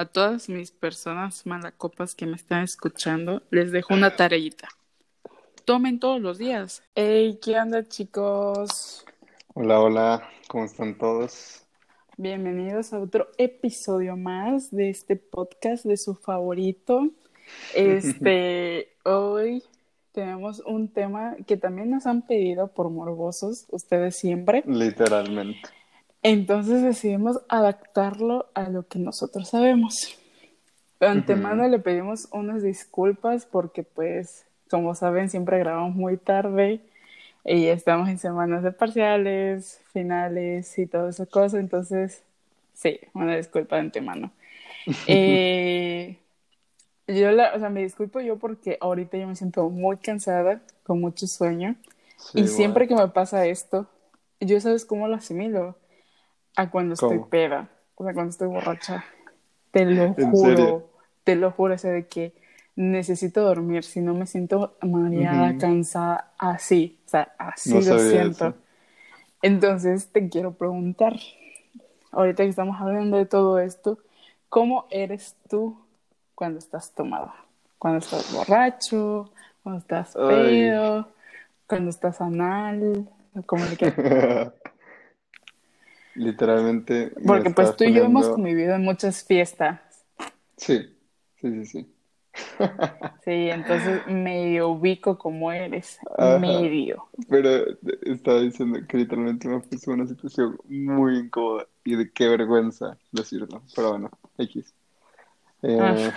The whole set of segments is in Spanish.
a todas mis personas malacopas que me están escuchando, les dejo una tareita. Tomen todos los días. Hey, ¿qué onda, chicos? Hola, hola, ¿cómo están todos? Bienvenidos a otro episodio más de este podcast de su favorito. Este, hoy tenemos un tema que también nos han pedido por morbosos, ustedes siempre. Literalmente. Entonces decidimos adaptarlo a lo que nosotros sabemos. De antemano le pedimos unas disculpas porque pues, como saben, siempre grabamos muy tarde y estamos en semanas de parciales, finales y toda esa cosa. Entonces, sí, una disculpa de antemano. eh, yo, la, o sea, me disculpo yo porque ahorita yo me siento muy cansada, con mucho sueño. y siempre que me pasa esto, yo sabes cómo lo asimilo a cuando estoy peda, o sea, cuando estoy borracha. Te lo juro, te lo juro, o sea, de que necesito dormir, si no me siento mareada, cansada, así, o sea, así lo siento. Entonces te quiero preguntar, ahorita que estamos hablando de todo esto, ¿cómo eres tú cuando estás tomado? Cuando estás borracho, cuando estás pedo, cuando estás anal, ¿cómo le Literalmente. Porque pues tú y yo hemos convivido en muchas fiestas. Sí, sí, sí, sí. sí, entonces medio ubico como eres, medio. Pero estaba diciendo que literalmente me puso una situación muy incómoda y de qué vergüenza decirlo. Pero bueno, X. Eh...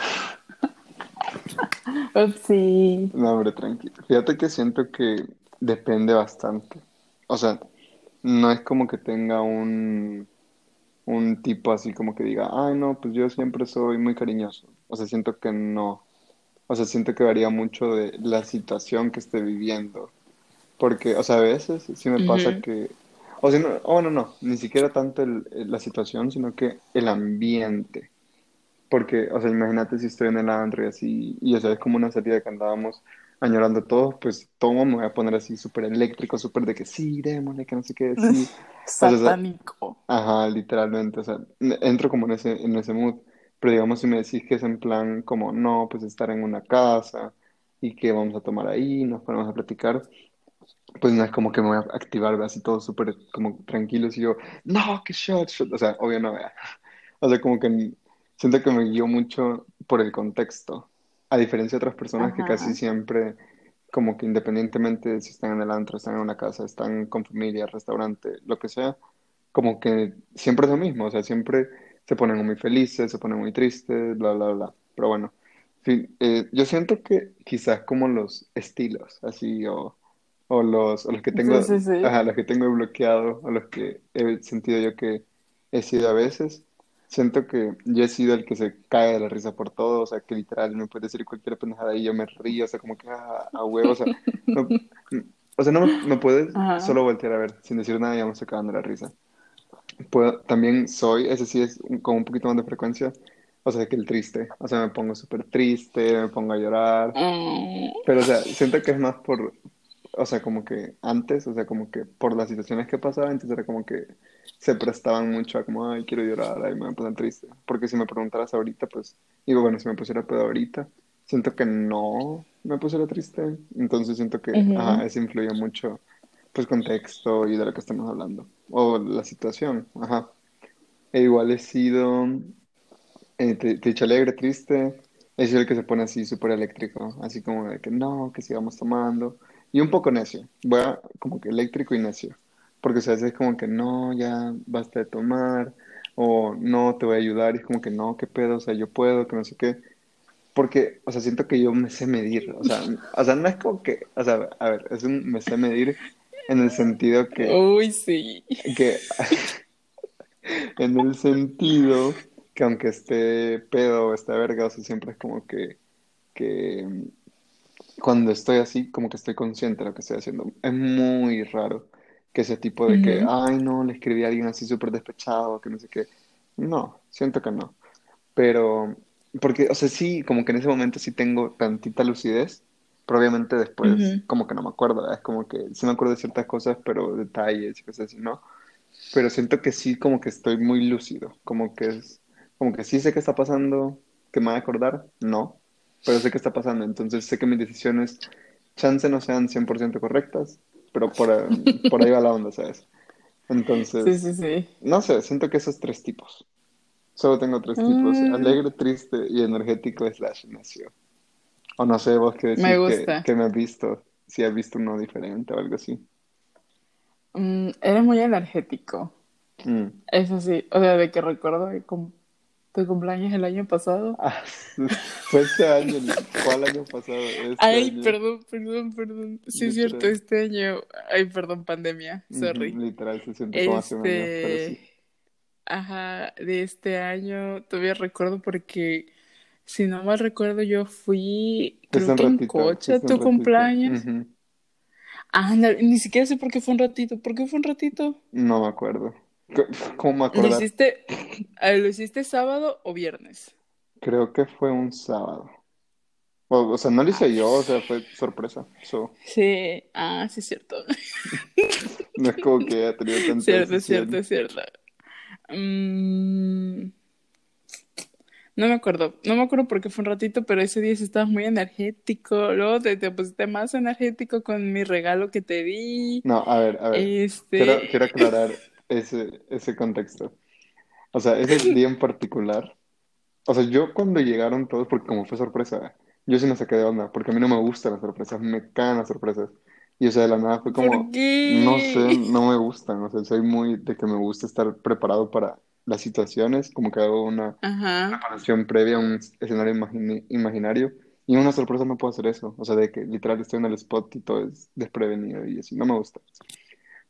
sí. No, hombre, tranquilo. Fíjate que siento que depende bastante. O sea, no es como que tenga un, un tipo así como que diga, ay, no, pues yo siempre soy muy cariñoso. O sea, siento que no. O sea, siento que varía mucho de la situación que esté viviendo. Porque, o sea, a veces sí me pasa que... O sea, no, oh, no, no, ni siquiera tanto la situación, sino que el ambiente. Porque, o sea, imagínate si estoy en el antro y así, y o sea, es como una salida que andábamos añorando todo, pues todo me voy a poner así súper eléctrico, súper de que sí, démosle, que no sé qué, sí. Satánico. ajá, literalmente, o sea, entro como en ese, en ese mood, pero digamos si me decís que es en plan como, no, pues estar en una casa y que vamos a tomar ahí, nos ponemos a platicar, pues no es como que me voy a activar así todo súper como tranquilo y yo, no, que shot, shot, o sea, obvio no, vea. O sea, como que siento que me guío mucho por el contexto. A diferencia de otras personas que casi siempre, como que independientemente de si están en el antro, están en una casa, están con familia, restaurante, lo que sea, como que siempre es lo mismo, o sea, siempre se ponen muy felices, se ponen muy tristes, bla, bla, bla. Pero bueno, eh, yo siento que quizás como los estilos, así, o, o los, o los que tengo, los que tengo bloqueado, o los que he sentido yo que he sido a veces, siento que yo he sido el que se cae de la risa por todo, o sea, que literal me puede decir cualquier pendejada y yo me río, o sea, como que ah, a huevo, o sea, no, o sea, no me, puedes solo voltear a ver sin decir nada y ya me estoy cagando la risa. Puedo, también soy, ese sí es con un poquito más de frecuencia, o sea, que el triste, o sea, me pongo súper triste, me pongo a llorar, mm. pero o sea, siento que es más por, o sea, como que antes, o sea, como que por las situaciones que pasaban, entonces era como que se prestaban mucho a como, ay, quiero llorar, ay, me voy a poner triste. Porque si me preguntaras ahorita, pues, digo, bueno, si me pusiera pedo ahorita, siento que no me pusiera triste. Entonces siento que, ajá, eso influye mucho, pues, contexto y de lo que estamos hablando. O la situación, ajá. E igual he sido, eh, te, te he dicho alegre, triste, he sido el que se pone así súper eléctrico, así como de que no, que sigamos tomando. Y un poco necio, voy a, como que eléctrico y necio. Porque o sea, es como que no, ya basta de tomar, o no, te voy a ayudar, y es como que no, qué pedo, o sea, yo puedo, que no sé qué. Porque, o sea, siento que yo me sé medir, o sea, o sea, no es como que, o sea, a ver, es un me sé medir en el sentido que... Uy, sí. Que, en el sentido que aunque esté pedo o esté verga, o sea, siempre es como que, que cuando estoy así, como que estoy consciente de lo que estoy haciendo. Es muy raro que ese tipo de que, ay, no, le escribí a alguien así súper despechado, que no sé qué. No, siento que no. Pero, porque, o sea, sí, como que en ese momento sí tengo tantita lucidez, pero obviamente después como que no me acuerdo, es como que sí me acuerdo de ciertas cosas, pero detalles y cosas así, ¿no? Pero siento que sí como que estoy muy lúcido, como que es, Como que sí sé qué está pasando, que me voy a acordar, no, pero sé qué está pasando, entonces sé que mis decisiones, chance no sean 100% correctas, pero por, eh, por ahí va la onda, ¿sabes? Entonces, Sí, sí, sí. no sé, siento que esos tres tipos. Solo tengo tres tipos, Mm, alegre, triste y energético slash necio. O no sé, vos qué decís me que, gusta. que me has visto, si has visto uno diferente o algo así. Mm, eres muy energético. Mm. Eso sí. O sea, de que recuerdo que cum- tu cumpleaños el año pasado. Ah, fue este año, ¿cuál año pasado? Este Ay, año. perdón, perdón, perdón. Sí, es cierto, este año. Ay, perdón, pandemia. Sorry. literal, se siente como hace un año, pero sí. Este. Ajá, de este año todavía recuerdo porque, si no mal recuerdo, yo fui, creo que en coche a tu cumpleaños. Ujú. Ah, no, ni siquiera sé por qué fue un ratito. ¿Por qué fue un ratito? No me acuerdo. ¿Cómo me ¿Lo hiciste, ¿lo hiciste sábado o viernes? Creo que fue un sábado. O, o sea, no lo hice yo, o sea, fue sorpresa. So, sí, ah, sí es cierto. no es como que haya tenido tanta Cierto, es cierto, es cierto. Mm, no me acuerdo, no me acuerdo por qué fue un ratito, pero ese día estabas muy energético. Luego te, te pusiste más energético con mi regalo que te di. No, a ver, a ver. Quiero, Este, quiero aclarar ese, ese contexto. O sea, ese día en particular. O sea, yo cuando llegaron todos, porque como fue sorpresa, yo sí me saqué de onda, porque a mí no me gustan las sorpresas, me cagan las sorpresas. Y o sea, de la nada fue ¿por como, no sé, no me gustan. O sea, soy muy de que me gusta estar preparado para las situaciones, como que hago una Ajá. preparación previa a un escenario imagini- imaginario. Y en una sorpresa no puedo hacer eso. O sea, de que literal estoy en el spot y todo es desprevenido y así, no me gusta.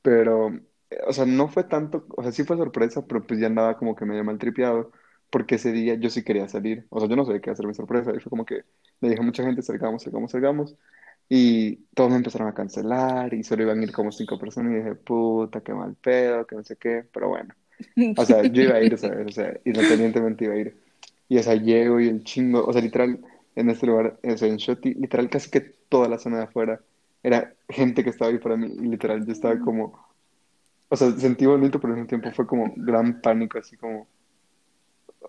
Pero, o sea, no fue tanto, o sea, sí fue sorpresa, pero pues ya andaba como que medio mal tripeado, porque ese día yo sí quería salir. O sea, yo no sabía qué hacer mi sorpresa. Y fue como que le dije a mucha gente, salgamos, salgamos, salgamos. Y todos me empezaron a cancelar y solo iban a ir como cinco personas y dije, puta, qué mal pedo, que no sé qué, pero bueno. O sea, yo iba a ir, ¿sabes? O sea, independientemente iba a ir. Y, o sea, llego y el chingo, o sea, literal, en este lugar, o sea, en Shoti, literal, casi que toda la zona de afuera era gente que estaba ahí para mí. Y literal, yo estaba como, o sea, sentí bonito, pero al mismo tiempo fue como gran pánico, así como,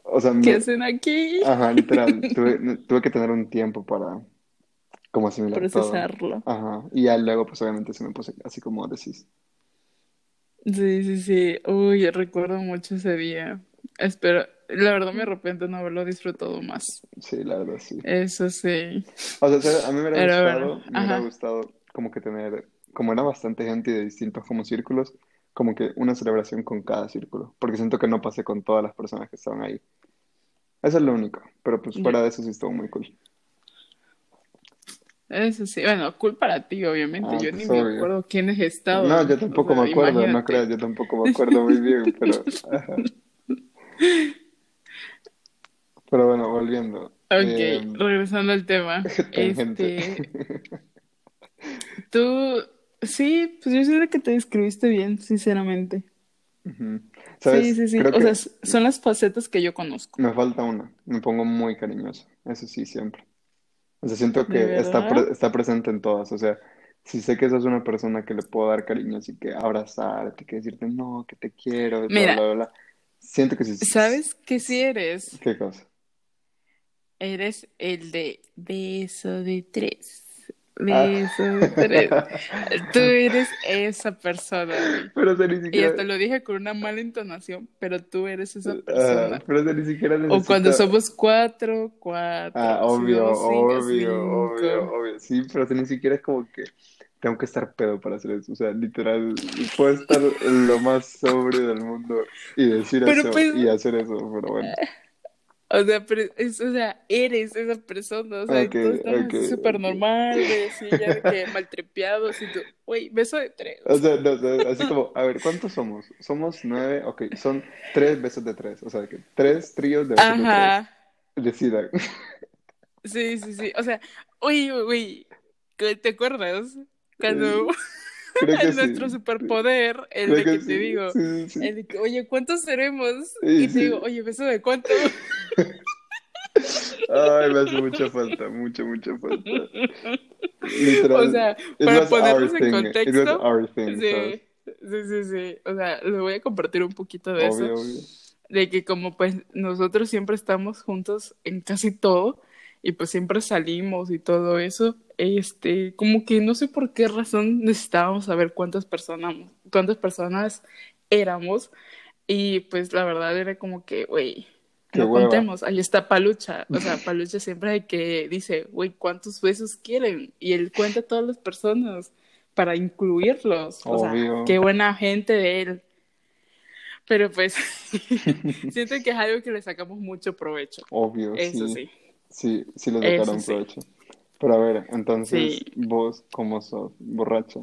o sea, ¿Qué me, hacen aquí? ajá, literal, tuve, tuve que tener un tiempo para como asimilar todo. Procesarlo. Ajá, y ya luego, pues obviamente se me puse así como decís. Sí, sí, sí. Uy, recuerdo mucho ese día. Espero, la verdad me arrepiento no haberlo disfrutado más. Sí, la verdad, sí. Eso sí. O sea, a mí me hubiera Pero gustado, bueno, me hubiera gustado como que tener, como era bastante gente de distintos como círculos, como que una celebración con cada círculo, porque siento que no pasé con todas las personas que estaban ahí. Eso es lo único, pero pues Yo- fuera de eso sí estuvo muy cool. Eso sí. Bueno, cool para ti, obviamente. Ah, Yo pues ni me obvio. acuerdo quiénes No, estaban. yo O tampoco sea, me acuerdo, no imagínate. creas, yo tampoco me acuerdo muy bien, pero, ajá. Pero bueno, volviendo. Ok, Eh, regresando al tema. tangente. Este, tú, sí, pues yo siento que te describiste bien, sinceramente. Sí, ¿Sabes? sí, sí. Creo O sea, que son las facetas que yo conozco. me falta una, me pongo muy cariñoso, eso sí, siempre. O sea, siento ¿De que está, pre- está presente en todas. O sea, si sé que sos una persona que le puedo dar cariño, así que abrazarte, que decirte, no, que te quiero, bla, Mira, bla, bla, bla. Siento que sí. ¿sabes qué sí eres? ¿Qué cosa? Eres el de beso de tres. Ah. Tres. Tú eres esa persona, güey. Pero ni Y siquiera. hasta lo dije con una mala entonación, pero tú eres esa ah, persona. pero o sea, ni siquiera O cuando somos cuatro, cuatro. Ah, obvio, cinco, obvio, obvio, cinco. obvio. Sí, pero ni siquiera es como que tengo que estar pedo para hacer eso. O sea, literal, puedo estar lo más sobrio del mundo y decir Pero eso pues, y hacer eso, pero bueno. O sea, pero es, o sea, eres esa persona. O sea, y Ok, todos estamos ok, así súper normal, de así ya de que maltripeados y tú, güey, beso de tres. O sea, no, así como, a ver, ¿cuántos somos? Somos nueve, ok, son tres besos de tres, o sea, que tres tríos de besos de tres. Ajá. Decidan. Sí, sí, sí. O sea, uy, uy, uy. ¿Te te acuerdas? Cuando Creo que en sí. nuestro superpoder, el Creo de que que te sí. digo, el de que, oye, ¿cuántos seremos? Y te digo, oye, ¿beso de cuánto? Ay, me hace mucha falta, mucha, mucha falta. O Literal, sea, it para ponernos en contexto, sí, sí, sí, sí. O sea, les voy a compartir un poquito de eso. Obvio. de que como pues nosotros siempre estamos juntos en casi todo y pues siempre salimos y todo eso, este, como que no sé por qué razón necesitábamos saber cuántas personas, cuántas personas éramos y pues la verdad era como que, güey, no contemos, ahí está Palucha, o sea, Palucha siempre hay que dice, güey, ¿cuántos besos quieren? Y él cuenta a todas las personas para incluirlos, o sea, qué buena gente de él. Pero pues siento que es algo que le sacamos mucho provecho. Obvio, Eso sí. Sí, sí, le sacaron provecho. Pero a ver, entonces, vos, ¿cómo sos? ¿Borracha?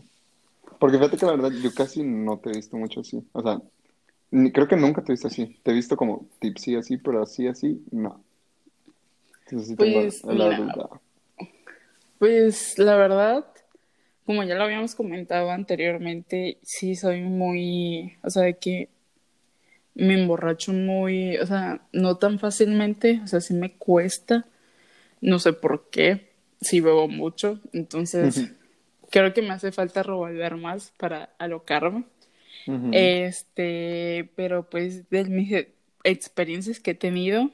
Porque fíjate que la verdad, yo casi no te he visto mucho así. O sea, creo que nunca te he visto así. Te he visto como tipsy así, pero así, así, no. Entonces, pues, la pues la verdad, como ya lo habíamos comentado anteriormente, sí soy muy, o sea, de que me emborracho muy, o sea, no tan fácilmente, o sea, sí me cuesta, no sé por qué, sí bebo mucho, entonces creo que me hace falta revolver más para alocarme. Este, pero pues de mis experiencias que he tenido,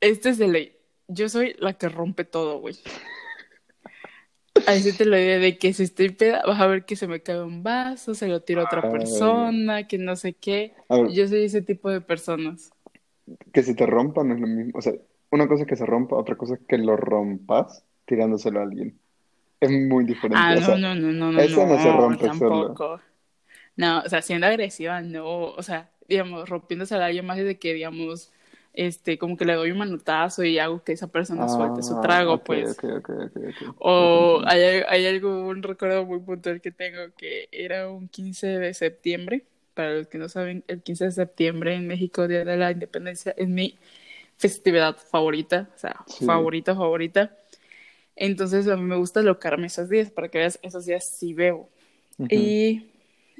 este es de ley. Yo soy la que rompe todo, güey. Ahí sí te lo digo de que si estoy peda, vas a ver que se me cae un vaso, se lo tiro a otra persona, que no sé qué. Yo soy ese tipo de personas. Que si te rompan es lo mismo. O sea, una cosa es que se rompa, otra cosa es que lo rompas tirándoselo a alguien. Es muy diferente. Ah, no, no, no, no, no. Eso no, se rompe tampoco. No, o sea, siendo agresiva, no. O sea, digamos, rompiéndose a alguien más de que, digamos, este, como que le doy un manotazo y hago que esa persona suelte su ah, trago, pues. o hay, hay algo, un recuerdo muy puntual que tengo que era un 15 de septiembre. Para los que no saben, el 15 de septiembre en México, Día de la Independencia, es mi festividad favorita, o sea, favorita, favorita. Entonces a mí me gusta locarme esos días, para que veas, esos días sí veo. Y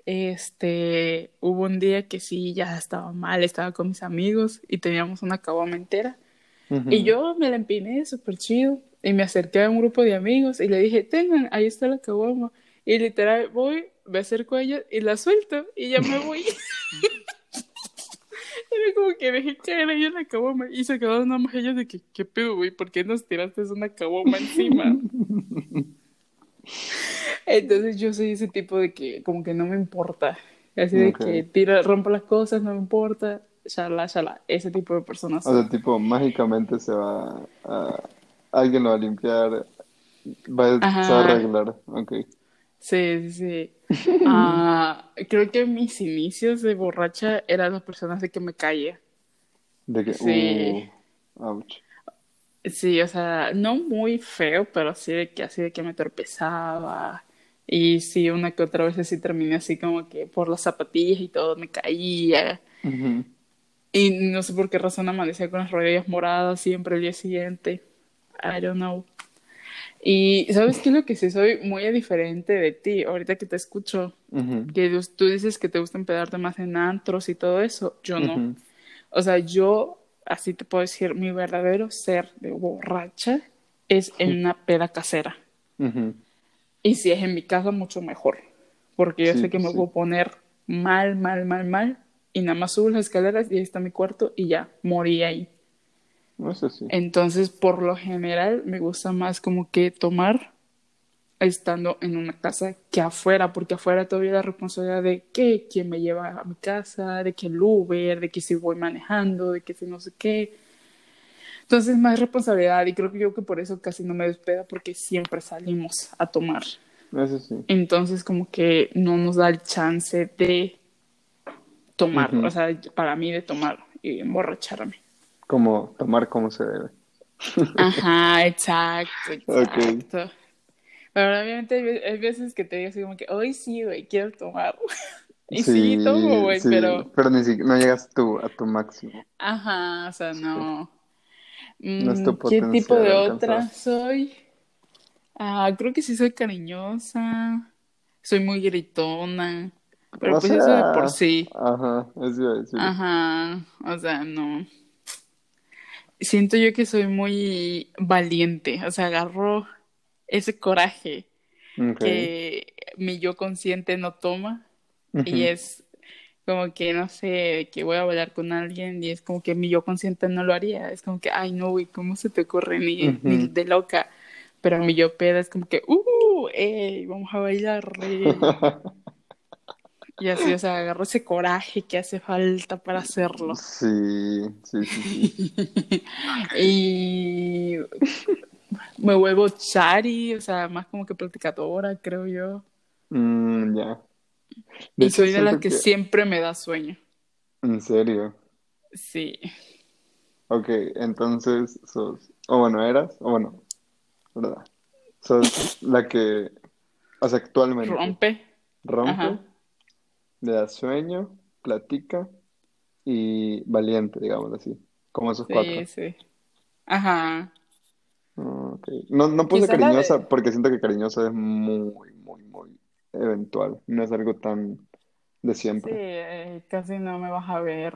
este, hubo un día que sí, ya estaba mal, estaba con mis amigos y teníamos una caguama entera. Y yo me la empiné súper chido y me acerqué a un grupo de amigos y le dije, tengan, ahí está la caguama. Y literal voy, me acerco a ella y la suelto y ya me voy. Era como que dejé caer ahí en la caguama y se quedaron nada más ellos de que, ¿qué pedo, güey? ¿Por qué nos tiraste una caguama encima? Entonces yo soy ese tipo de que como que no me importa. Así de que tira, rompo las cosas, no me importa, shala, shala. Ese tipo de personas. O sea, tipo, mágicamente se va a... Alguien lo va a limpiar, va a, arreglar. Ok. Sí, sí, sí. Ah, creo que mis inicios de borracha eran las personas de que me caía. De que, sí. Uh, ouch. Sí, o sea, no muy feo, pero sí de que así de que me tropezaba. Y sí, una que otra vez sí terminé así como que por las zapatillas y todo me caía. Y no sé por qué razón amanecía con las rodillas moradas siempre el día siguiente. I don't know. Y sabes qué es lo que sí soy muy diferente de ti, ahorita que te escucho, que tú dices que te gusta empedarte más en antros y todo eso, yo no. O sea, yo así te puedo decir, mi verdadero ser de borracha es en una peda casera. Y si es en mi casa, mucho mejor. Porque yo sé que me voy a poner mal, mal, mal, mal. Y nada más subo las escaleras y ahí está mi cuarto y ya, morí ahí. Entonces, por lo general, me gusta más como que tomar estando en una casa que afuera, porque afuera todavía la responsabilidad de que quién me lleva a mi casa, de que el Uber, de que si voy manejando, de que si no sé qué. Entonces más responsabilidad y creo que yo que por eso casi no me despeda porque siempre salimos a tomar. Eso sí. Entonces como que no nos da el chance de tomar, o sea, para mí de tomar y emborracharme. Como tomar como se debe. Ajá, exacto, exacto. Pero obviamente hay veces que te digo así como que, hoy sí, güey, quiero tomar. y sí, tomo, güey, pero... Pero ni siquiera, no llegas tú a tu máximo. Ajá, o sea, no. no es tu mm, ¿Qué tipo de otra soy? Ah, creo que sí soy cariñosa. Soy muy gritona. Pero pues eso de por sí. Ajá, eso decir. Ajá, o sea, no. Siento yo que soy muy valiente. O sea, agarro ese coraje que mi yo consciente no toma y es como que, no sé, que voy a bailar con alguien y es como que mi yo consciente no lo haría. Es como que, ay, no, güey, ¿cómo se te ocurre? Ni, ni de loca. Pero mi yo peda es como que, uh, ey, vamos a bailar. Y así, o sea, agarro ese coraje que hace falta para hacerlo. Sí, sí, sí. sí. y me vuelvo chari, o sea, más como que platicadora, creo yo. Mm, ya. y soy de las que, siempre me da sueño. ¿En serio? Sí. Ok, entonces sos, o bueno, eras, o bueno, ¿verdad? Sos la que, o sea, actualmente. Rompe. Rompe. Ajá. Le da sueño, platica y valiente, digamos así. Como esos cuatro. Sí, sí. Ajá. Ah. No, no puse Quizá cariñosa de- porque siento que cariñosa es muy, muy, muy eventual. No es algo tan de Sí, siempre. eh, casi no me vas a ver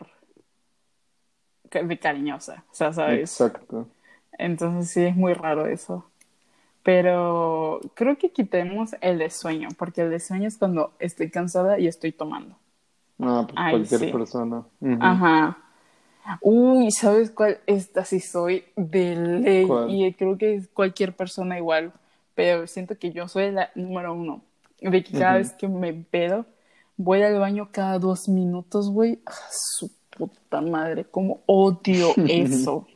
de cariñosa, o sea, ¿sabes? Exacto. Entonces sí es muy raro eso. Pero creo que quitemos el de sueño, porque el de sueño es cuando estoy cansada y estoy tomando. Ah, pues Ay, cualquier sí. persona. Ajá. Uy, ¿sabes cuál? Esta sí soy de ley ¿Cuál? y creo que es cualquier persona igual, pero siento que yo soy la número uno, de que cada vez que me pedo, voy al baño cada dos minutos, güey. Ah, su puta madre, cómo odio eso.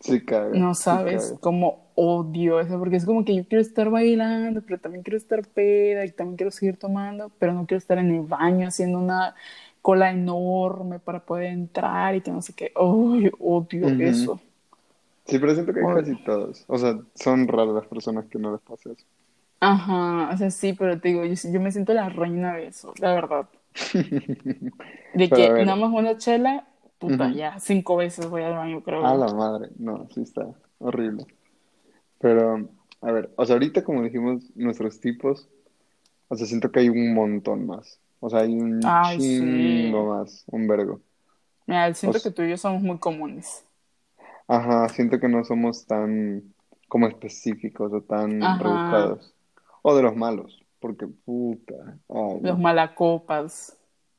Sí caga, No sí sabes caga. cómo odio eso, porque es como que yo quiero estar bailando, pero también quiero estar peda y también quiero seguir tomando, pero no quiero estar en el baño haciendo una cola enorme para poder entrar y que no sé qué. Uy, odio eso. Sí, pero siento que hay Odio. casi todos. O sea, son raras las personas que no les pasa eso. Ajá, o sea, sí, pero te digo, yo, yo me siento la reina de eso, la verdad. De que nada más una chela, puta, Ujú. ya cinco veces voy al baño, creo a la madre. No, sí está horrible. Pero, a ver, o sea, ahorita como dijimos nuestros tipos, o sea, siento que hay un montón más. O sea, hay un Ay, sí. chingo más, un vergo. Mira, O siento que tú y yo somos muy comunes. ajá, siento que no somos tan como específicos o tan Ajá, rebuscados. O de los malos, porque puta, los no. malacopas.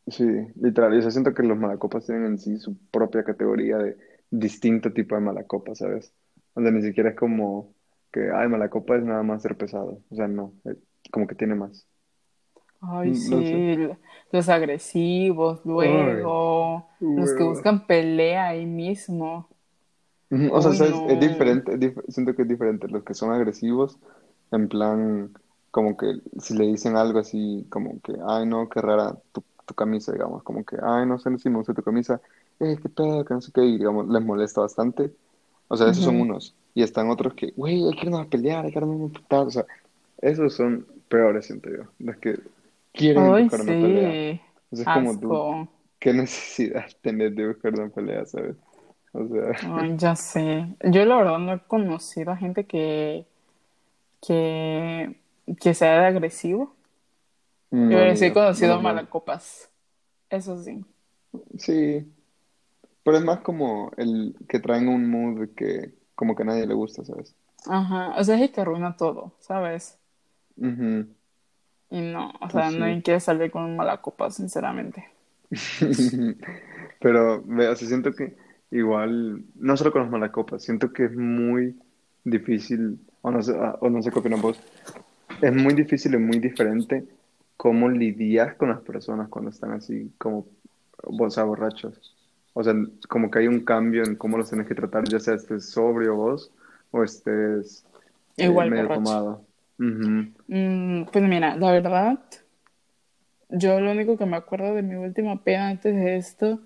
Sí, literal. O sea, siento que los malacopas tienen en sí su propia categoría de distinto tipo de malacopa, ¿sabes? Donde ni siquiera es como que, ay, malacopa es nada más ser pesado. O sea, no, eh, como que tiene más. Ay, Mm, No sé. sí, l- los agresivos, Ay, luego, los que hueva. buscan pelea ahí mismo. Ujú, O sea, Uy, ¿sabes? Es no. diferente, es dif- siento que es diferente. Los que son agresivos, en plan, como que si le dicen algo así, como que, ay, no, qué rara tu, tu camisa, digamos, como que, ay, no sé si me gusta tu camisa, eh, qué pedo, que no sé qué, y digamos, les molesta bastante. O sea, esos son Ujú. unos. Y están otros que, güey, hay que irnos a pelear, hay que irnos a emputar. O sea, esos son peores, siento yo. Los que quieren Ay, buscar una pelea. sí, O sea, es como tú, qué necesidad tener de buscar una pelea, ¿sabes? O sea, Ay, ya sé. Yo la verdad no he conocido a gente que, que, que sea de agresivo. No, Yo ni sí he yo, conocido mal. malacopas. Eso sí. Sí, pero es más como el que traen un mood que como que a nadie le gusta, ¿sabes? Ajá. O sea, es el que arruina todo, ¿sabes? Ujú, Y no, o Pues sea, sí. nadie quiere salir con un malacopa, sinceramente. Pero, o sea, siento que igual, no solo con los malacopas, siento que es muy difícil, o no sé, ah, o no sé qué opinas vos, es muy difícil y muy diferente cómo lidias con las personas cuando están así como, o sea, borrachos. O sea, como que hay un cambio en cómo los tienes que tratar, ya sea estés sobrio vos o estés eh, Igual medio borracho. tomado. Mm, pues mira, la verdad, yo lo único que me acuerdo de mi última peda antes de esto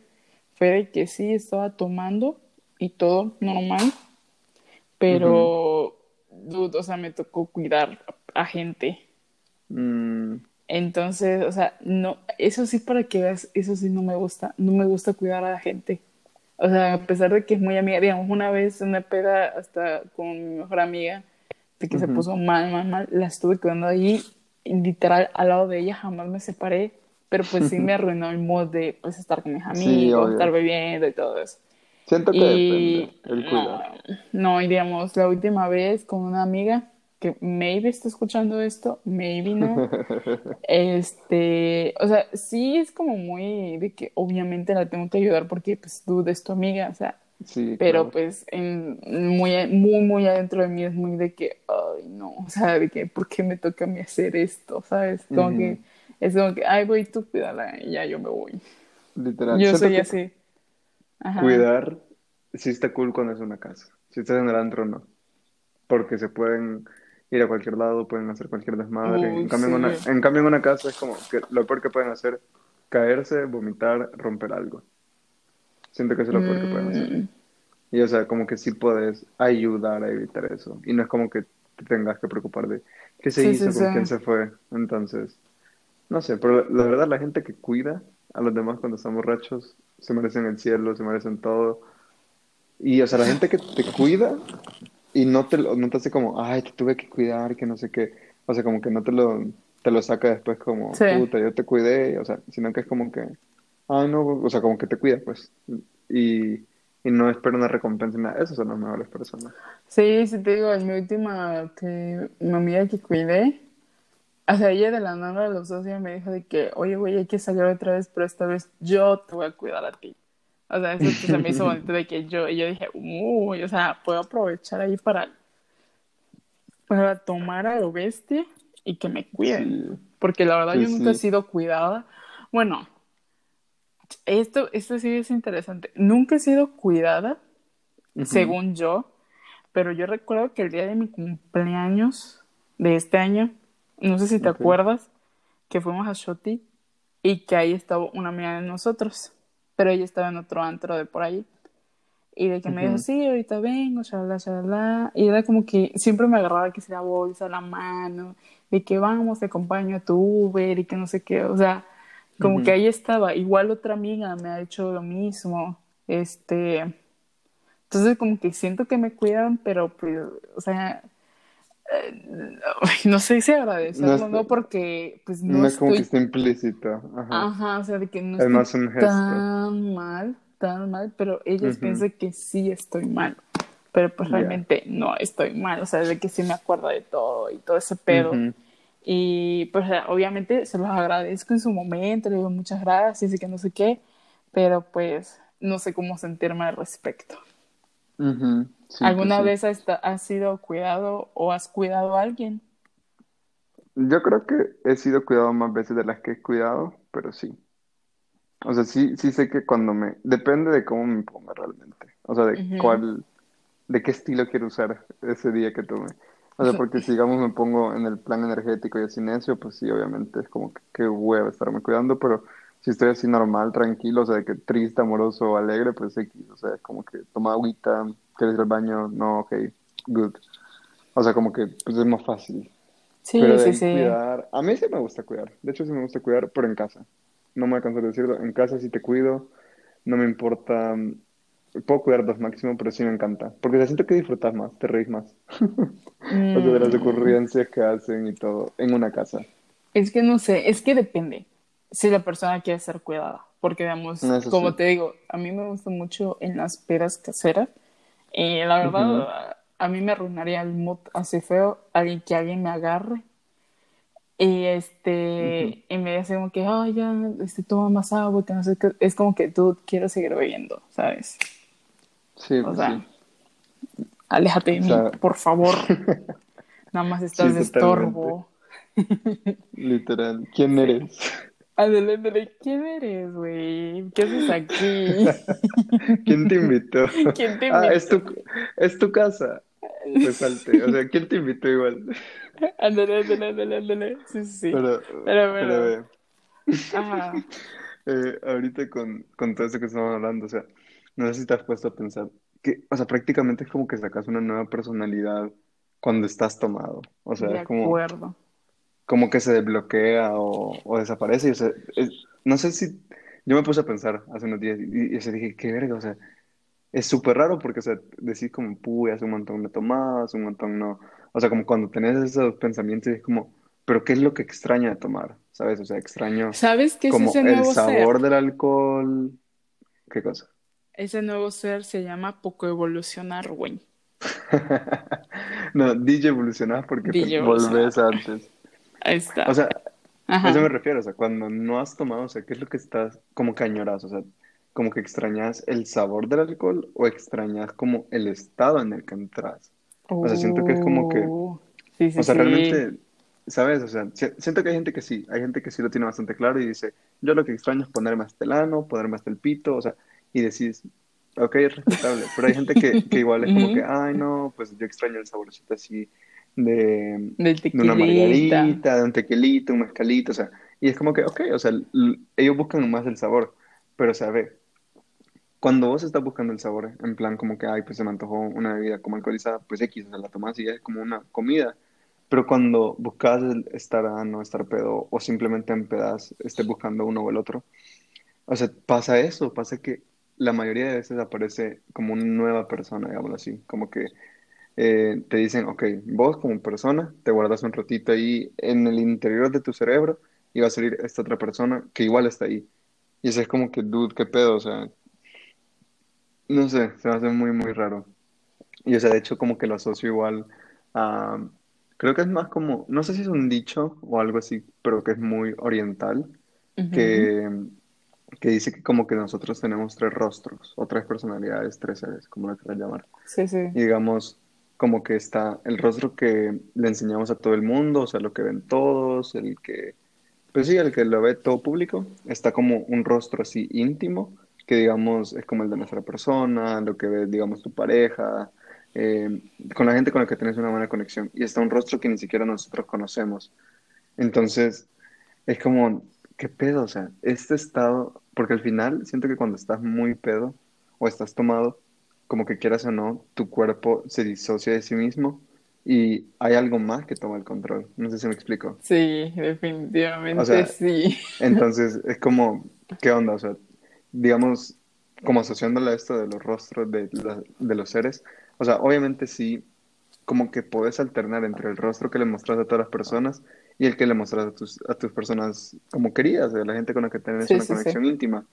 fue de que sí estaba tomando y todo normal, pero, dude, o sea, me tocó cuidar a gente. Mm, Entonces, o sea, no, eso sí para que veas, eso sí no me gusta, no me gusta cuidar a la gente. O sea, a pesar de que es muy amiga, digamos, una vez una peda hasta con mi mejor amiga, de que se puso mal, mal, mal, la estuve cuidando y literal, al lado de ella, jamás me separé, pero pues sí me arruinó el mood de, pues, estar con mis Sí, amigos, estar obvio. bebiendo y todo eso. Siento que Y depende el no, cuidar. no, y digamos, la última vez con una amiga, que maybe está escuchando esto, maybe no. este, o sea, sí es como muy de que obviamente la tengo que ayudar porque pues tú es tu amiga, o sea, Sí, pero claro. pues en, muy, muy, muy adentro de mí es muy de que, ay, no, o sea, de que, ¿por qué me toca a mí hacer esto? ¿Sabes? Como que, es como que, ay, voy, tú cuídala y ya yo me voy. Literal. Yo soy así. Ajá. Cuidar sí está cool cuando es una casa. Si estás en el antro, no. Porque se pueden ir a cualquier lado, pueden hacer cualquier desmadre. Uy, En cambio, en una, sí. en cambio, en una casa es como que lo peor que pueden hacer, caerse, vomitar, romper algo. Siento que eso es lo peor que pueden hacer. Mm, Y o sea, como que sí puedes ayudar a evitar eso. Y no es como que te tengas que preocupar de qué se Sí, hizo, sí, con sí. quién se fue. Entonces, no sé, pero la verdad la gente que cuida a los demás cuando están borrachos se merecen el cielo, se merecen todo. Y o sea, la gente que te cuida y no te, lo- no te hace como, ay, te tuve que cuidar, que no sé qué. O sea, como que no te lo, te lo saca después como, Sí. puta, yo te cuidé. O sea, sino que es como que, ay, no, o sea, como que te cuida, pues. Y, y no espera una recompensa ni nada. Esas son las mejores personas. Sí, sí te digo, en mi última, que mi amiga que cuidé, o sea, ella de la nada a los dos días me dijo de que, oye, güey, hay que salir otra vez, pero esta vez yo te voy a cuidar a ti. O sea, eso se me hizo bonito de que yo, y yo dije, uy, o sea, puedo aprovechar ahí para, para tomar a lo bestia y que me cuiden. Porque la verdad Sí, yo nunca he sido cuidada. Bueno, esto, esto sí es interesante. Nunca he sido cuidada, según yo, pero yo recuerdo que el día de mi cumpleaños de este año, no sé si te acuerdas, que fuimos a Shoti y que ahí estaba una amiga de nosotros, pero ella estaba en otro antro de por ahí. Y de que me dijo, sí, ahorita vengo, shalala, shalala. Y era como que siempre me agarraba que sea bolsa, la mano, de que vamos, te acompaño a tu Uber y que no sé qué. O sea, como Ujú. que ahí estaba. Igual otra amiga me ha hecho lo mismo. Este. Entonces, como que siento que me cuidan, pero, pues, o sea, no sé si agradecerlo, No no, está- porque, pues, no, No es como que estoy esté implícito. Ajá. Ajá, o sea, de que no Es estoy más un gesto. tan mal, tan mal, pero ellas Ujú. piensan que sí estoy mal. Pero pues realmente no estoy mal, o sea, de que sí me acuerdo de todo y todo ese pedo. Y pues obviamente se los agradezco en su momento, le digo muchas gracias y que no sé qué, pero pues no sé cómo sentirme al respecto. Ujú. Sí, ¿Alguna pues sí. vez has, has sido cuidado o has cuidado a alguien? Yo creo que he sido cuidado más veces de las que he cuidado, pero sí. O sea, sí, sí sé que cuando me... Depende de cómo me ponga realmente. O sea, de cuál... De qué estilo quiero usar ese día que tome. O sea, porque si digamos me pongo en el plan energético y así necio, pues sí, obviamente es como que qué huevo estarme cuidando, pero si estoy así normal, tranquilo, o sea, de que triste, amoroso, alegre, pues X, o sea, es como que toma agüita, quieres ir al baño, no, ok, good. O sea, como que pues es más fácil. Sí, Pero sí, sí. cuidar, a mí sí me gusta cuidar. De hecho, sí me gusta cuidar, pero en casa. No me voy a cansar de decirlo. En casa sí te cuido. No me importa. Puedo cuidar dos máximo, pero sí me encanta. Porque te siento que disfrutas más, te reís más. O sea, de las Mm, ocurrencias que hacen y todo en una casa. Es que no sé, es que depende si la persona quiere ser cuidada. Porque, digamos, Eso como sí. te digo, a mí me gusta mucho en las pedas caseras. Y la verdad, a, a mí me arruinaría el mood así feo alguien que alguien me agarre. Y este, y me dice como que, ay, ya, este, toma más agua, que no sé qué. Es como que tú quiero seguir bebiendo, ¿sabes? Sí, O pues sea, sí. aléjate de O mí, por favor. Nada más estás sí, de estorbo. Literal. ¿Quién eres? Ándale, ándale, ¿quién eres, güey? ¿Qué haces aquí? ¿Quién te invitó? ¿Quién te Ah, es invitó? tu, es tu casa. Pues salte. O sea, ¿quién te invitó igual? Ándale, ándale, ándale, ándale. Sí, sí, sí. Pero, Pero pero bueno, ve, ajá. eh, ahorita con, con todo eso que estamos hablando, o sea, no sé si te has puesto a pensar que, o sea, prácticamente es como que sacas una nueva personalidad cuando estás tomado. O sea, De es como, acuerdo. Como que se desbloquea o, o desaparece. Y, o sea, es- no sé si, yo me puse a pensar hace unos días y, y, sea, dije, qué verga, o sea, es súper raro porque, o sea, decís como, puy, hace un montón tomaba, hace un montón no. O sea, como cuando tenés esos pensamientos y es como, pero ¿qué es lo que extraño de tomar? ¿Sabes? O sea, extraño ¿Sabes qué es como ese el nuevo ser? sabor del alcohol. ¿Qué cosa? Ese nuevo ser se llama poco evolucionar, güey. No, DJ evolucionás porque DJ te volvés antes. Ahí está. O sea, a eso me refiero, o sea, cuando no has tomado, o sea, ¿qué es lo que estás como que añoras? O sea, como que extrañas el sabor del alcohol o extrañas como el estado en el que entras. O sea, siento que es como que, sí, sí, o sea, sí. realmente, ¿sabes? O sea, si- siento que hay gente que sí, hay gente que sí lo tiene bastante claro y dice, yo lo que extraño es ponerme hasta el ano, ponerme hasta el pito, o sea, y decís, ok, es respetable, pero hay gente que, que igual es como que, ay, no, pues yo extraño el saborcito así de, Del de una margarita, de un tequilito, un mezcalito, o sea, y es como que, ok, o sea, ellos buscan más el sabor, pero, ve, cuando vos estás buscando el sabor, en plan como que, ay, pues se me antojó una bebida como alcoholizada, pues X, o sea, la tomas y ya es como una comida, pero cuando buscas el estar a no estar pedo, o simplemente en pedas, estés buscando uno o el otro, o sea, pasa eso, pasa que la mayoría de veces aparece como una nueva persona, digámoslo así, como que eh, te dicen, ok, vos como persona te guardas un ratito ahí en el interior de tu cerebro y va a salir esta otra persona que igual está ahí. Y eso es como que, dude, qué pedo, o sea, no sé, se me hace muy, muy raro. Y o sea, de hecho como que lo asocio igual a, creo que es más como, no sé si es un dicho o algo así, pero que es muy oriental, que, que dice que como que nosotros tenemos tres rostros o tres personalidades, tres seres, como lo quieras llamar. Sí, sí. Y digamos, como que está el rostro que le enseñamos a todo el mundo, o sea, lo que ven todos, el que, pues sí, el que lo ve todo público, está como un rostro así íntimo, que digamos es como el de nuestra persona, lo que ve, digamos, tu pareja, eh, con la gente con la que tienes una buena conexión. Y está un rostro que ni siquiera nosotros conocemos. Entonces, es como, ¿qué pedo? O sea, este estado, porque al final siento que cuando estás muy pedo o estás tomado, como que quieras o no, tu cuerpo se disocia de sí mismo y hay algo más que toma el control. No sé si me explico. Sí, definitivamente O sea, sí. Entonces, es como, ¿qué onda? O sea, digamos, como asociándolo a esto de los rostros de, la- de los seres, o sea, obviamente sí, como que puedes alternar entre el rostro que le mostras a todas las personas y el que le mostras a tus, a tus personas como queridas, a la gente con la que tienes Sí, una sí, sí. conexión íntima.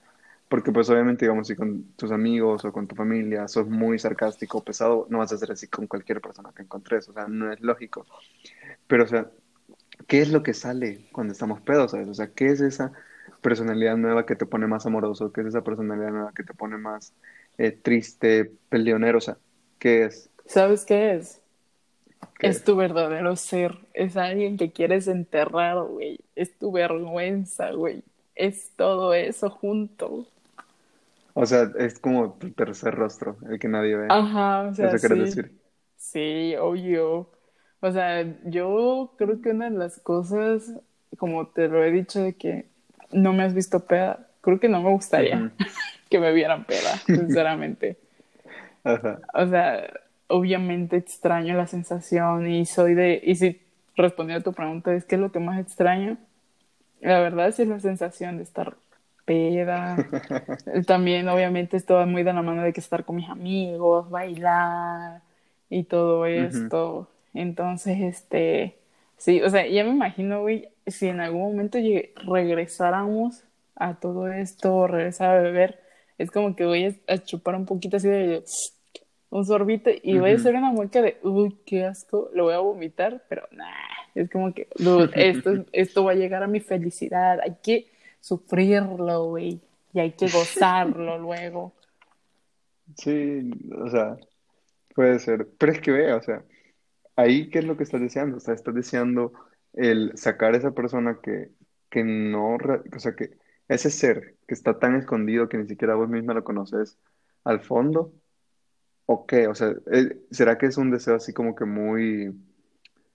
Porque pues obviamente, digamos, si con tus amigos o con tu familia sos muy sarcástico o pesado, no vas a ser así con cualquier persona que encontres, o sea, no es lógico. Pero, o sea, ¿qué es lo que sale cuando estamos pedos, sabes? O sea, ¿qué es esa personalidad nueva que te pone más amoroso? ¿Qué es esa personalidad nueva que te pone más eh, triste, peleonero? O sea, ¿qué es? ¿Sabes qué es? ¿Qué Es es? tu verdadero ser. Es alguien que quieres enterrar, güey. Es tu vergüenza, güey. Es todo eso junto. O sea, es como tu tercer rostro, el que nadie ve. Ajá, o sea, ¿Eso quieres sí. decir? Sí, obvio. O sea, yo creo que una de las cosas, como te lo he dicho, de que no me has visto peda, creo que no me gustaría que me vieran peda, sinceramente. Ajá. O sea, obviamente extraño la sensación y soy de, y si respondiendo a tu pregunta es qué es lo que más extraño, la verdad es la sensación de estar peda. También obviamente esto muy de la mano de que estar con mis amigos, bailar y todo esto. Entonces, este, sí, o sea, ya me imagino, güey, si en algún momento regresáramos a todo esto, regresar a beber, es como que voy a, chupar un poquito así de un sorbito y voy a hacer una mueca de, uy, qué asco, lo voy a vomitar, pero nah, es como que, dude, esto, esto va a llegar a mi felicidad, hay que sufrirlo, güey, y hay que gozarlo luego. Sí, o sea, puede ser. Pero es que vea, o sea, ahí qué es lo que estás deseando. O sea, estás deseando el sacar a esa persona que, que no, o sea, que ese ser que está tan escondido que ni siquiera vos misma lo conoces al fondo. ¿O qué? O sea, eh, ¿será que es un deseo así como que muy,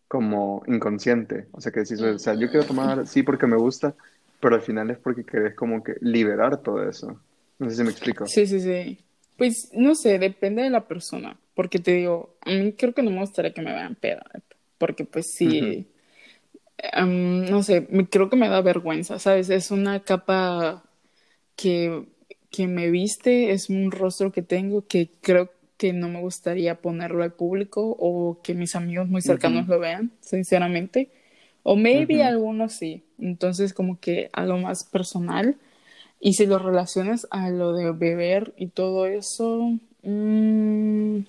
como inconsciente? O sea, que decís, o sea, yo quiero tomar, sí, porque me gusta, pero al final es porque querés como que liberar todo eso. No sé si me explico. Sí, sí, sí. Pues no sé, depende de la persona, porque te digo, a mí creo que no me gustaría que me vean peda, porque pues sí, em, no sé, me- creo que me da vergüenza, ¿sabes? Es una capa que, que me viste, es un rostro que tengo que creo que no me gustaría ponerlo al público o que mis amigos muy cercanos lo vean, sinceramente. O maybe Ujú. algunos sí. Entonces como que algo más personal. Y si lo relacionas a lo de beber y todo eso, mm,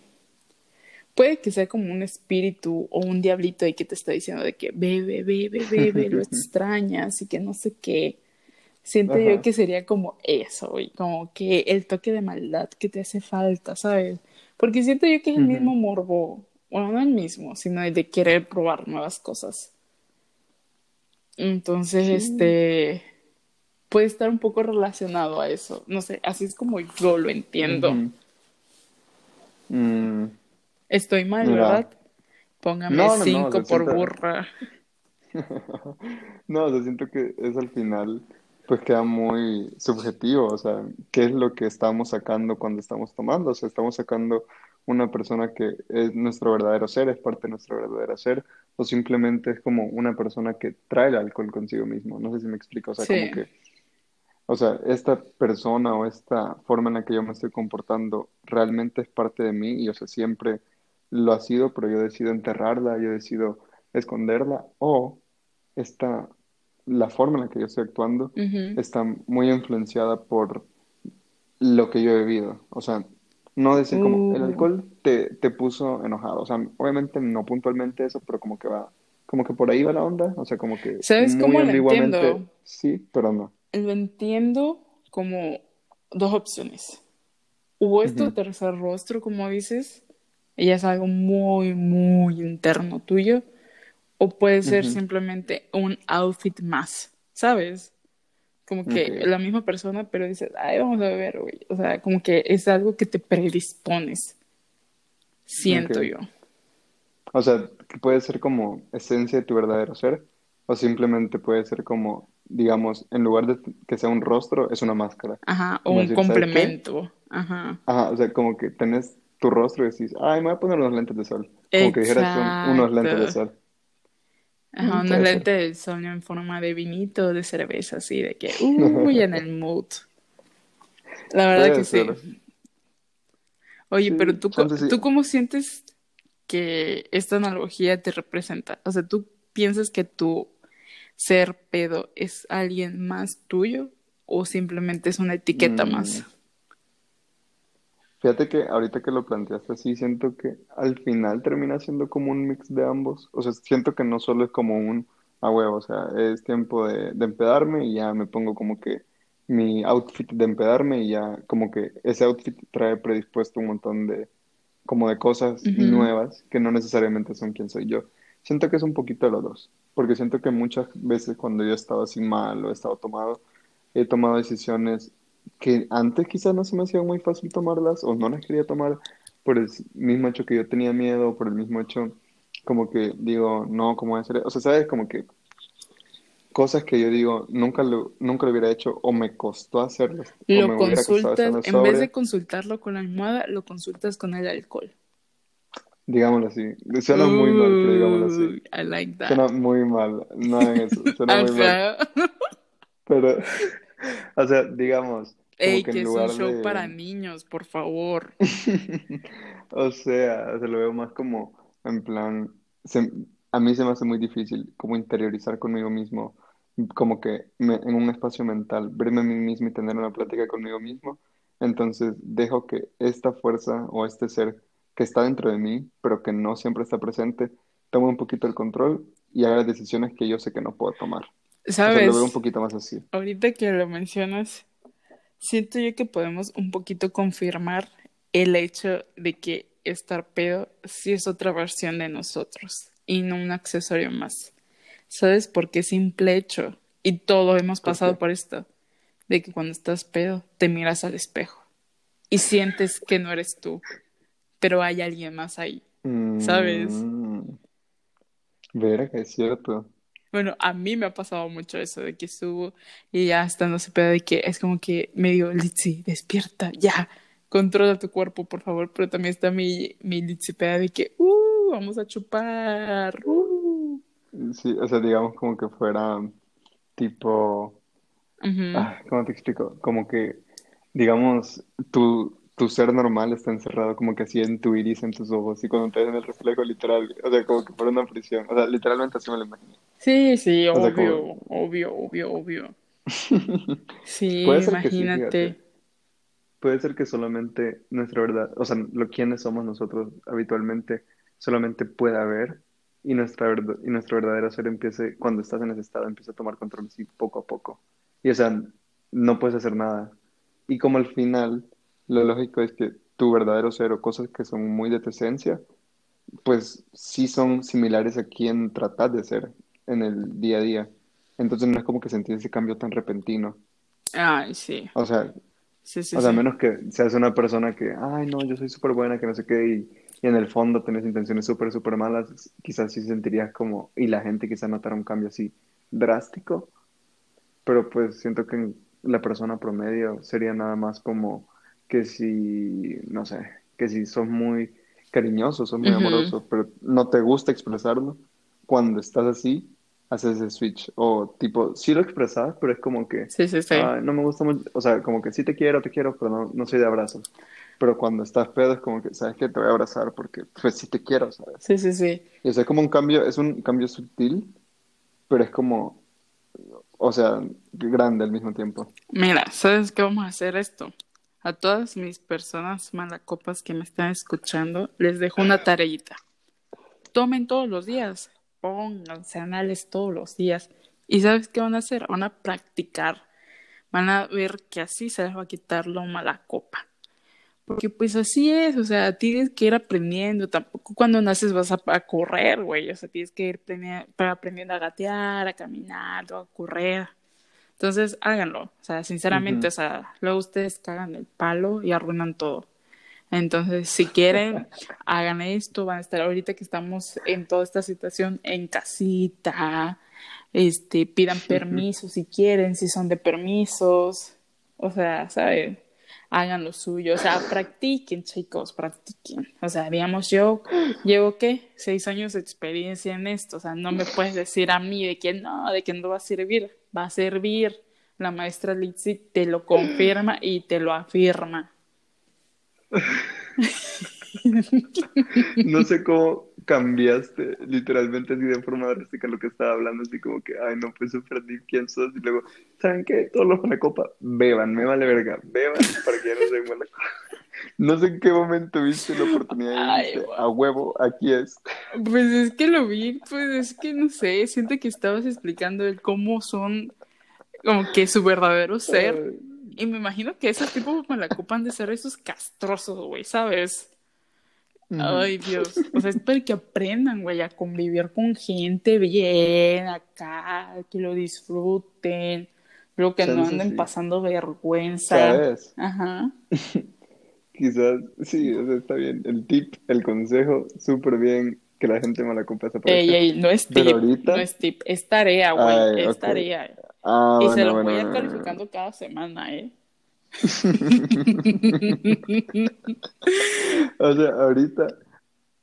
puede que sea como un espíritu o un diablito ahí que te está diciendo de que bebe, bebe, bebe, lo extrañas y que no sé qué. Siento yo que sería como eso, y como que el toque de maldad que te hace falta, ¿sabes? Porque siento yo que es el mismo morbo, bueno, no el mismo, sino el de querer probar nuevas cosas. Entonces, este, puede estar un poco relacionado a eso. No sé, así es como yo lo entiendo. Mm. Estoy mal, ¿verdad? Póngame cinco por burra. no, yo siento que es al final, pues queda muy subjetivo, o sea, ¿qué es lo que estamos sacando cuando estamos tomando? O sea, estamos sacando una persona que es nuestro verdadero ser, es parte de nuestro verdadero ser, o simplemente es como una persona que trae el alcohol consigo mismo. No sé si me explico, o sea, como que o sea, esta persona o esta forma en la que yo me estoy comportando realmente es parte de mí y, o sea, siempre lo ha sido, pero yo decido enterrarla, yo decido esconderla o esta, la forma en la que yo estoy actuando está muy influenciada por lo que yo he vivido. O sea, no decir como el uh. alcohol te, te puso enojado. O sea, obviamente no puntualmente eso, pero como que va, como que por ahí va la onda. O sea, como que ¿Sabes muy cómo entiendo? sí, pero no lo entiendo como dos opciones. Hubo esto tercer rostro, como dices, y es algo muy, muy interno tuyo, o puede ser simplemente un outfit más, ¿sabes? Como que la misma persona, pero dices, ay, vamos a ver, güey. O sea, como que es algo que te predispones, siento yo. O sea, que puede ser como esencia de tu verdadero ser, o simplemente puede ser como digamos, en lugar de que sea un rostro, es una máscara. Ajá, o un complemento. Ajá. Ajá, o sea, como que tenés tu rostro y decís, ay, me voy a poner unos lentes de sol. Como que dijeras unos lentes de sol. Ajá, unos lentes de sol en forma de vinito, de cerveza, así, de que, uy, en el mood. La verdad que sí. Oye, pero tú, ¿tú cómo sientes que esta analogía te representa? O sea, ¿tú piensas que tú ser pedo es alguien más tuyo o simplemente es una etiqueta mm. más? Fíjate que ahorita que lo planteaste así, siento que al final termina siendo como un mix de ambos. O sea, siento que no solo es como un, a huevo, o sea, es tiempo de, de empedarme y ya me pongo como que mi outfit de empedarme y ya como que ese outfit trae predispuesto un montón de, como de cosas nuevas que no necesariamente son quien soy yo. Siento que es un poquito de los dos porque siento que muchas veces cuando yo estaba así mal o he estado tomado, he tomado decisiones que antes quizás no se me hacía muy fácil tomarlas o no las quería tomar por el mismo hecho que yo tenía miedo, por el mismo hecho como que digo, no, ¿cómo hacer? O sea, ¿sabes? Como que cosas que yo digo, nunca lo, nunca lo hubiera hecho o me costó hacerlo. Lo consultas, en vez de consultarlo con la almohada, lo consultas con el alcohol. Digámoslo así. Suena muy mal, pero digámoslo así. I like that. Suena muy mal. No en eso. Suena muy mal. Pero, o sea, digamos. Ey, que, es un show para niños, por favor. o sea, se lo veo más como, en plan, a mí se me hace muy difícil como interiorizar conmigo mismo, como que en un espacio mental, verme a mí mismo y tener una plática conmigo mismo. Entonces dejo que esta fuerza o este ser que está dentro de mí, pero que no siempre está presente, tomo un poquito el control y haga decisiones que yo sé que no puedo tomar. ¿Sabes? lo veo un poquito más así. Ahorita que lo mencionas, siento yo que podemos un poquito confirmar el hecho de que estar pedo sí es otra versión de nosotros y no un accesorio más. ¿Sabes? Porque simple hecho, y todos hemos pasado por esto, de que cuando estás pedo te miras al espejo y sientes que no eres tú pero hay alguien más ahí, ¿sabes? Mm. Ver que es cierto. Bueno, a mí me ha pasado mucho eso de que subo y ya estando ese pedo de que es como que medio Litsi, despierta, ya, controla tu cuerpo, por favor, pero también está mi, mi Litsi de que, uh, vamos a chupar, uh. Sí, o sea, digamos como que fuera tipo, ah, ¿cómo te explico? Como que, digamos, tú tu ser normal está encerrado como que así en tu iris, en tus ojos, y cuando te ves en el reflejo, literal, o sea, como que fuera una prisión. O sea, literalmente así me lo imagino. Sí, sí, obvio, obvio, obvio, obvio. sí, imagínate. puede ser que solamente nuestra verdad, o sea, lo quienes somos nosotros habitualmente, solamente pueda ver y nuestra verdad, y nuestro verdadero ser empiece, cuando estás en ese estado, empieza a tomar control así poco a poco. Y o sea, no puedes hacer nada. Y como al final, lo lógico es que tu verdadero ser o cosas que son muy de tu esencia, pues sí son similares a quien tratas de ser en el día a día. Entonces no es como que sentir ese cambio tan repentino. Ay, sí. O sea, Sí, sí, o sea, sí. menos que seas una persona que, ay, no, yo soy súper buena, que no sé qué, y, y en el fondo tenés intenciones súper, súper malas, quizás sí sentirías como, y la gente quizás notara un cambio así drástico, pero pues siento que en la persona promedio sería nada más como que si, no sé, que si sos muy cariñoso, sos muy Ujú. amoroso, pero no te gusta expresarlo, cuando estás así, haces ese switch. O tipo, sí lo expresas, pero es como que, Sí, sí, sí. "Ay, no me gusta mucho, o sea, como que sí te quiero, te quiero, pero no, no soy de abrazos. Pero cuando estás pedo es como que, ¿sabes qué? Te voy a abrazar porque pues sí te quiero, ¿sabes? Sí, sí, sí. Y eso es como un cambio, es un cambio sutil, pero es como, o sea, grande al mismo tiempo. Mira, ¿sabes qué vamos a hacer esto? A todas mis personas malacopas que me están escuchando, les dejo una tareita. Tomen todos los días, pónganse anales todos los días. ¿Y sabes qué van a hacer? Van a practicar. Van a ver que así se les va a quitar lo malacopa. Porque pues así es, o sea, tienes que ir aprendiendo, tampoco cuando naces vas a, a correr, güey, o sea, tienes que ir aprendiendo a gatear, a caminar, a correr. Entonces, háganlo, o sea, sinceramente, o Ujú. sea, luego ustedes cagan el palo y arruinan todo. Entonces, si quieren, hagan esto, van a estar ahorita que estamos en toda esta situación en casita, este, pidan permiso si quieren, si son de permisos, o sea, ¿saben? Hagan lo suyo, o sea, practiquen, chicos, practiquen. O sea, digamos, yo llevo, ¿qué? Seis años de experiencia en esto, o sea, no me puedes decir a mí de que no, de que no va a servir, va a servir. La maestra Litsi te lo confirma y te lo afirma. No sé cómo cambiaste literalmente así de forma drástica lo que estaba hablando, así como que, ay, no, pues sorprendí quién sos. Y luego, ¿saben qué? Todos los la copa, beban, me vale verga, beban para que ya no se. No sé en qué momento viste la oportunidad y guau. a huevo, aquí es. Pues es que lo vi, pues es que no sé, siento que estabas explicando el cómo son, como que su verdadero ser. Ay, Y me imagino que esos tipos me la ocupan de ser esos castrosos, güey, ¿sabes? Ay, Dios. O sea, es para que aprendan, güey, a convivir con gente bien acá, que lo disfruten, luego que no anden sí. pasando vergüenza. ¿Sabes? Ajá. Quizás, sí, o sea, está bien. El tip, el consejo, súper bien que la gente mala copa se Ey, ey, no es Pero tip, ahorita, no es tip, es tarea, güey, es ok. tarea. Ah, Y se bueno, los voy bueno, bueno, bueno. calificando cada semana, ¿eh? O sea, ahorita,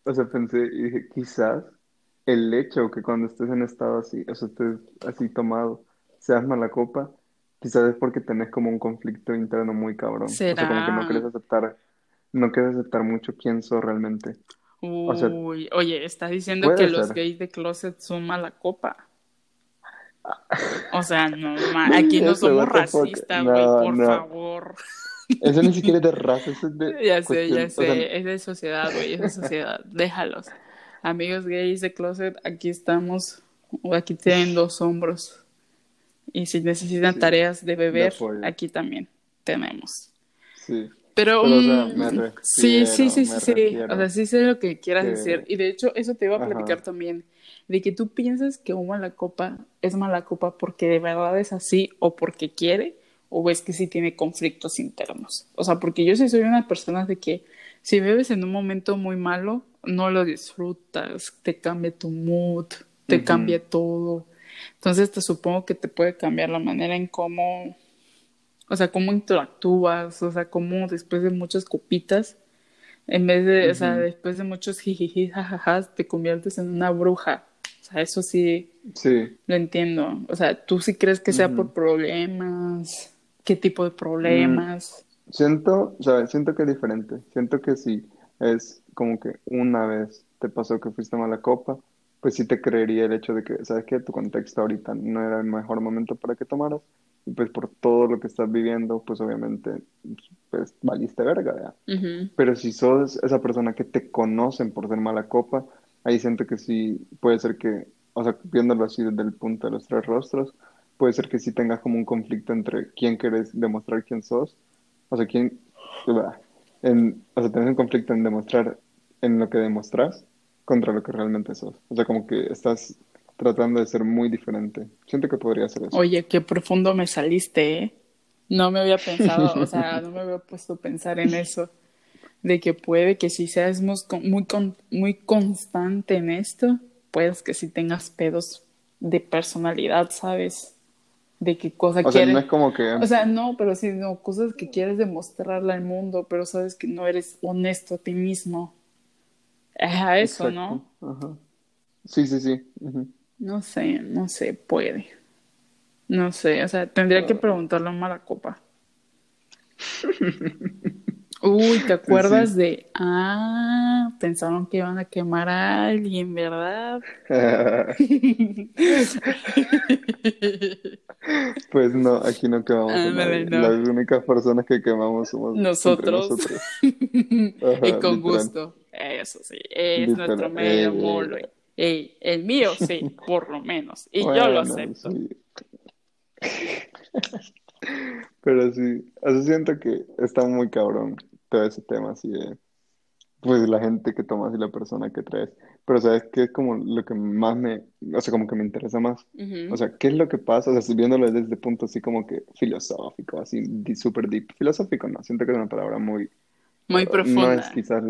o sea, pensé y dije, quizás el hecho que cuando estés en estado así, o sea, estés así tomado, seas mala copa, quizás es porque tenés como un conflicto interno muy cabrón. O sea, como que no quieres aceptar, no quieres aceptar mucho quién sos realmente. O sea, Uy, oye, estás diciendo que los gays de closet son mala copa. O sea, no, aquí no somos racistas, güey, No, por no. favor. Eso ni siquiera es de raza, eso es de Ya sé, ya cuestión, o sea, sé, es de sociedad, güey, es de sociedad. Déjalos. Amigos gays de closet, aquí estamos, o aquí tienen dos hombros. Y si necesitan sí, tareas de beber, aquí también tenemos. sí. Pero, Pero, o sea, mm, me sí, sí, refiero, sí, me sí, sí. O sea, refiero sí sé lo que quieras decir. que, Y de hecho, eso te iba a ajá, platicar también. De que tú piensas que un mala copa es mala copa porque de verdad es así o porque quiere o ves que sí tiene conflictos internos. O sea, porque yo sí soy una persona de que si bebes en un momento muy malo, no lo disfrutas, te cambia tu mood, te ujú, cambia todo. Entonces te supongo que te puede cambiar la manera en cómo, o sea, cómo interactúas, o sea, cómo después de muchas copitas, en vez de, o sea, después de muchos jijiji, jajajas, te conviertes en una bruja. O sea, eso sí Sí, lo entiendo. O sea, ¿tú sí crees que sea por problemas? ¿Qué tipo de Mm, problemas? siento, ¿sabes? Siento que es diferente. Siento que si es como que una vez te pasó que fuiste a mala copa, pues sí te creería el hecho de que, ¿sabes qué? Tu contexto ahorita no era el mejor momento para que tomaras y pues por todo lo que estás viviendo, pues obviamente, pues valiste verga, ¿ya? Pero si sos esa persona que te conocen por ser mala copa, ahí siento que sí puede ser que, o sea, viéndolo así desde el punto de los tres rostros, puede ser que sí tengas como un conflicto entre quién quieres demostrar quién sos, o sea, quién, en, o sea, tenés un conflicto en demostrar en lo que demostras contra lo que realmente sos. O sea, como que estás tratando de ser muy diferente. Siento que podría ser eso. Oye, qué profundo me saliste, ¿eh? No me había pensado, o sea, no me había puesto a pensar en eso. De que puede que si seas muy, muy constante en esto, puedes que si tengas pedos de personalidad, ¿sabes? De qué cosa o quieres. Sea, no es como que. O sea, no, pero sí, no, cosas que quieres demostrarle al mundo, pero sabes que no eres honesto a ti mismo. Es a eso, ¿no? Ajá. Sí, sí, sí. No sé, no sé, puede. No sé, o sea, tendría que preguntarle a Maracopa. Uy, ¿te acuerdas de... Ah, pensaron que iban a quemar a alguien, ¿verdad? pues no, aquí no quemamos a nadie. Las únicas personas que quemamos somos nosotros. nosotros. y con gusto. Eso sí, es nuestro medio molo. El mío sí, por lo menos. Y yo lo acepto. Pero sí, así siento que está muy cabrón todo ese tema así de, pues la gente que tomas y la persona que traes. Pero sabes que es como lo que más me, o sea, como que me interesa más. O sea, ¿qué es lo que pasa? O sea, viéndolo desde este punto así como que filosófico, así súper deep. Filosófico no, siento que es una palabra muy... Muy profunda. No es quizás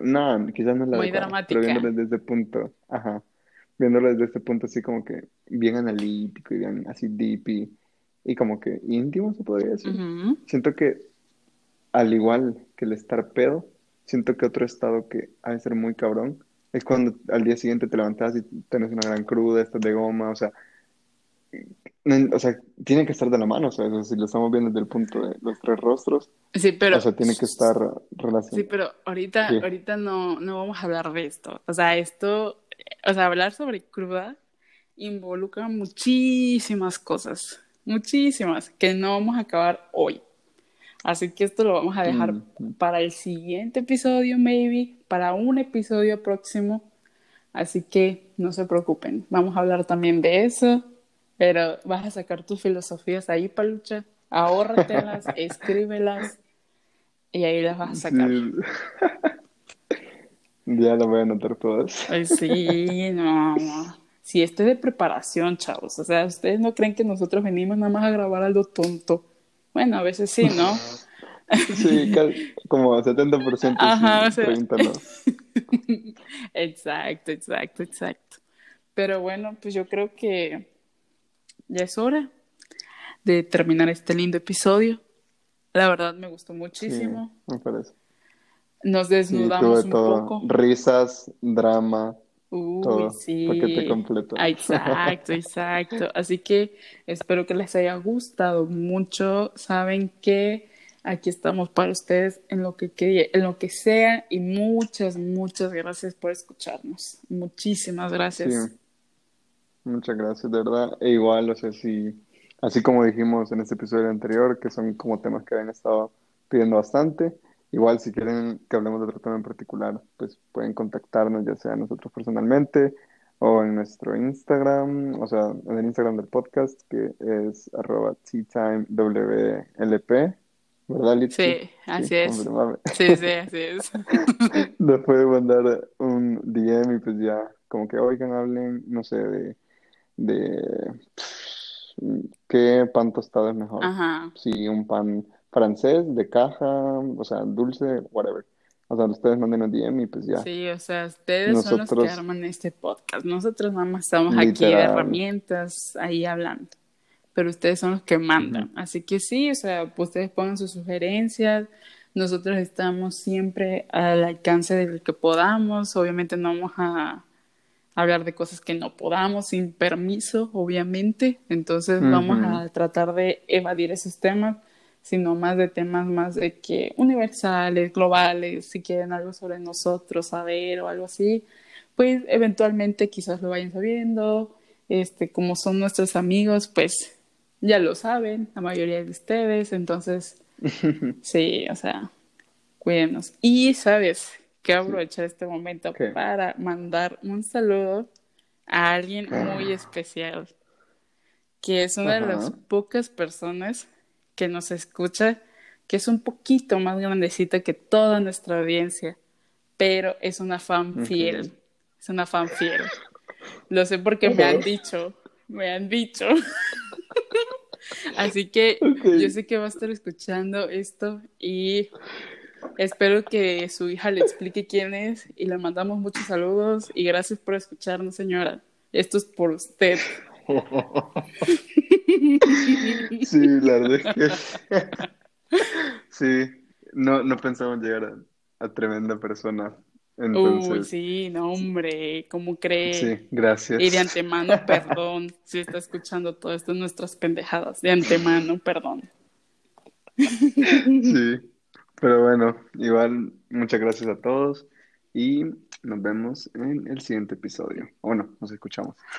no, quizás no es la Muy dramática. Pero viéndolo desde este punto, ajá, viéndolo desde este punto así como que bien analítico y bien así deep y, como que íntimo se podría decir. Siento que al igual que el estar pedo, siento que otro estado que ha de ser muy cabrón es cuando al día siguiente te levantas y tienes una gran cruda, estás de goma, o sea, o sea, tiene que estar de la mano, o sea, si lo estamos viendo desde el punto de los tres rostros. Sí, pero. O sea, tiene que estar relacionado. Sí, pero ahorita, ahorita no, no vamos a hablar de esto. O sea, esto, o sea, hablar sobre cruda involucra muchísimas cosas, muchísimas, que no vamos a acabar hoy. Así que esto lo vamos a dejar para el siguiente episodio, maybe, para un episodio próximo. Así que no se preocupen, vamos a hablar también de eso pero vas a sacar tus filosofías ahí, Palucha. Ahórratelas, escríbelas y ahí las vas a sacar. ya lo voy a anotar todas. Ay, sí, no, no. Sí, esto es de preparación, chavos. O sea, ustedes no creen que nosotros venimos nada más a grabar algo tonto. Bueno, a veces sí, ¿no? sí, como 70% Ajá, sí, exacto, exacto, exacto. Pero bueno, pues yo creo que ya es hora de terminar este lindo episodio. La verdad me gustó muchísimo. me parece. Nos desnudamos un poco. Risas, drama. Uy, todo, sí. Paquete completo. Exacto, exacto. Así que espero que les haya gustado mucho. Saben que aquí estamos para ustedes en lo que en lo que sea y muchas, muchas gracias por escucharnos. Muchísimas gracias. Muchas gracias, de verdad. E igual, o sea, si, así como dijimos en este episodio anterior, que son como temas que habían estado pidiendo bastante, igual si quieren que hablemos de otro tema en particular, pues pueden contactarnos, ya sea nosotros personalmente o en nuestro Instagram, o sea, en el Instagram del podcast, que es arroba teatimewlp, ¿verdad, Liz? Sí, así es. sí, sí, así es. Nos pueden mandar un DM y pues ya, como que oigan, hablen, no sé, de de qué pan tostado es mejor. Si un pan francés, de caja, o sea, dulce, whatever. O sea, ustedes manden un DM y pues ya. Sí, o sea, ustedes son los que arman este podcast. Nosotros nada más estamos aquí de herramientas ahí hablando. Pero ustedes son los que mandan. Así que sí, o sea, pues ustedes pongan sus sugerencias. Nosotros estamos siempre al alcance del que podamos. Obviamente no vamos a hablar de cosas que no podamos sin permiso, obviamente. Entonces vamos a tratar de evadir esos temas, sino más de temas más de que universales, globales, si quieren algo sobre nosotros saber o algo así, pues eventualmente quizás lo vayan sabiendo. Este, como son nuestros amigos, pues ya lo saben, la mayoría de ustedes, entonces, sí, o sea, cuídenos. Y, ¿sabes? Quiero aprovechar este momento ¿Qué? para mandar un saludo a alguien muy especial, que es una de las pocas personas que nos escucha, que es un poquito más grandecita que toda nuestra audiencia, pero es una fan fiel, es una fan fiel. Lo sé porque me han dicho, me han dicho. Así que yo sé que va a estar escuchando esto y espero que su hija le explique quién es y le mandamos muchos saludos y gracias por escucharnos, señora. Esto es por usted. Sí, la verdad es que sí, no, no pensaba en llegar a, a tremenda persona. Uy, sí, no, hombre, ¿cómo cree? sí, gracias. Y de antemano, perdón, si está escuchando todo esto, nuestras pendejadas. De antemano, perdón. Sí, pero bueno, igual muchas gracias a todos y nos vemos en el siguiente episodio. Bueno, nos escuchamos.